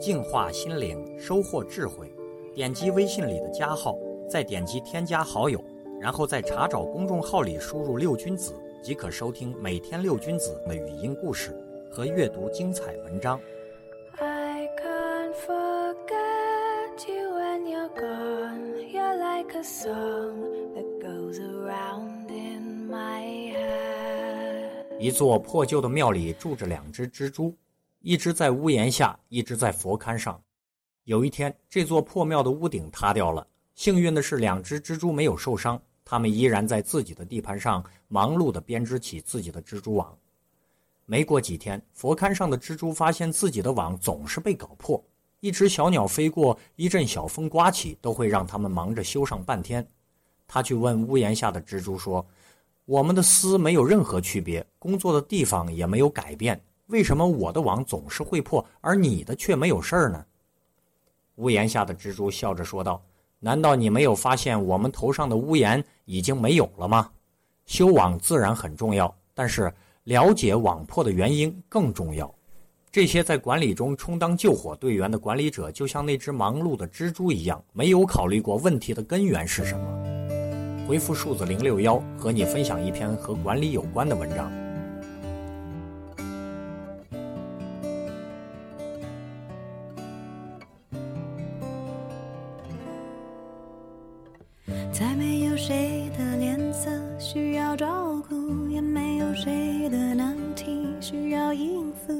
净化心灵，收获智慧。点击微信里的加号，再点击添加好友，然后在查找公众号里输入“六君子”，即可收听每天六君子的语音故事和阅读精彩文章。I can't forget you when you're gone. You're like a song that goes around in my head. 一座破旧的庙里住着两只蜘蛛，一只在屋檐下，一只在佛龛上。有一天，这座破庙的屋顶塌掉了。幸运的是，两只蜘蛛没有受伤，它们依然在自己的地盘上忙碌地编织起自己的蜘蛛网。没过几天，佛龛上的蜘蛛发现自己的网总是被搞破，一只小鸟飞过，一阵小风刮起，都会让它们忙着修上半天。他去问屋檐下的蜘蛛说：“我们的丝没有任何区别，工作的地方也没有改变，为什么我的网总是会破，而你的却没有事儿呢？”屋檐下的蜘蛛笑着说道：“难道你没有发现我们头上的屋檐已经没有了吗？修网自然很重要，但是了解网破的原因更重要。这些在管理中充当救火队员的管理者，就像那只忙碌的蜘蛛一样，没有考虑过问题的根源是什么。”回复数字零六幺，和你分享一篇和管理有关的文章。再没有谁的脸色需要照顾，也没有谁的难题需要应付。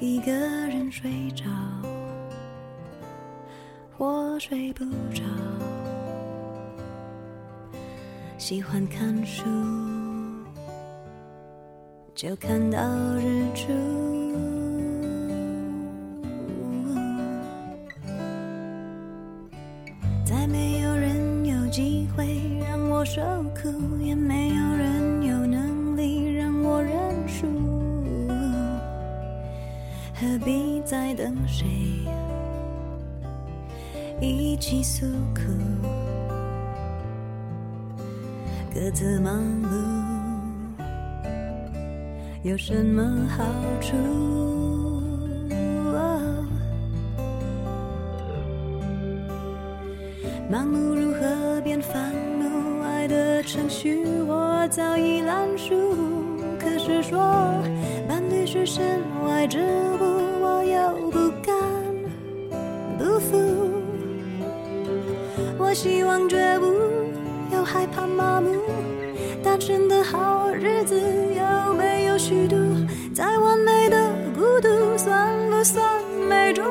一个人睡着，或睡不着。喜欢看书，就看到日出。受苦，也没有人有能力让我认输。何必再等谁一起诉苦？各自忙碌有什么好处？哦忙碌如何变烦？的程序我早已烂熟。可是说伴侣是身外之物，我又不甘不服。我希望觉悟，又害怕麻木。单身的好日子有没有虚度？再完美的孤独，算不算美中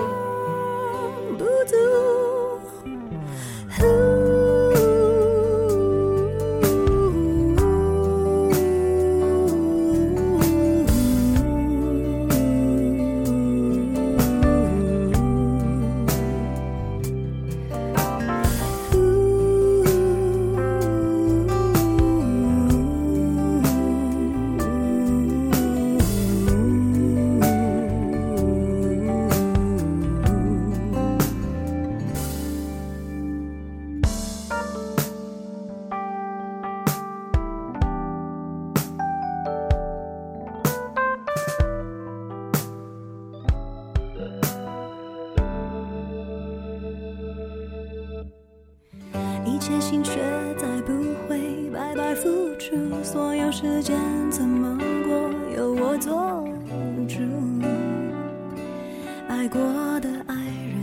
一切心血再不会白白付出，所有时间怎么过由我做主。爱过的爱人，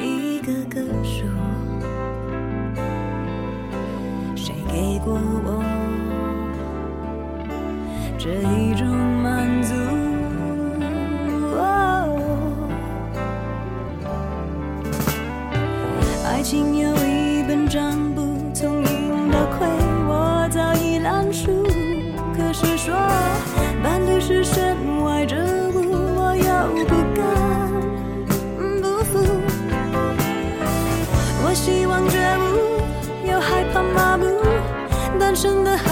一个个数，谁给过我这一种单身的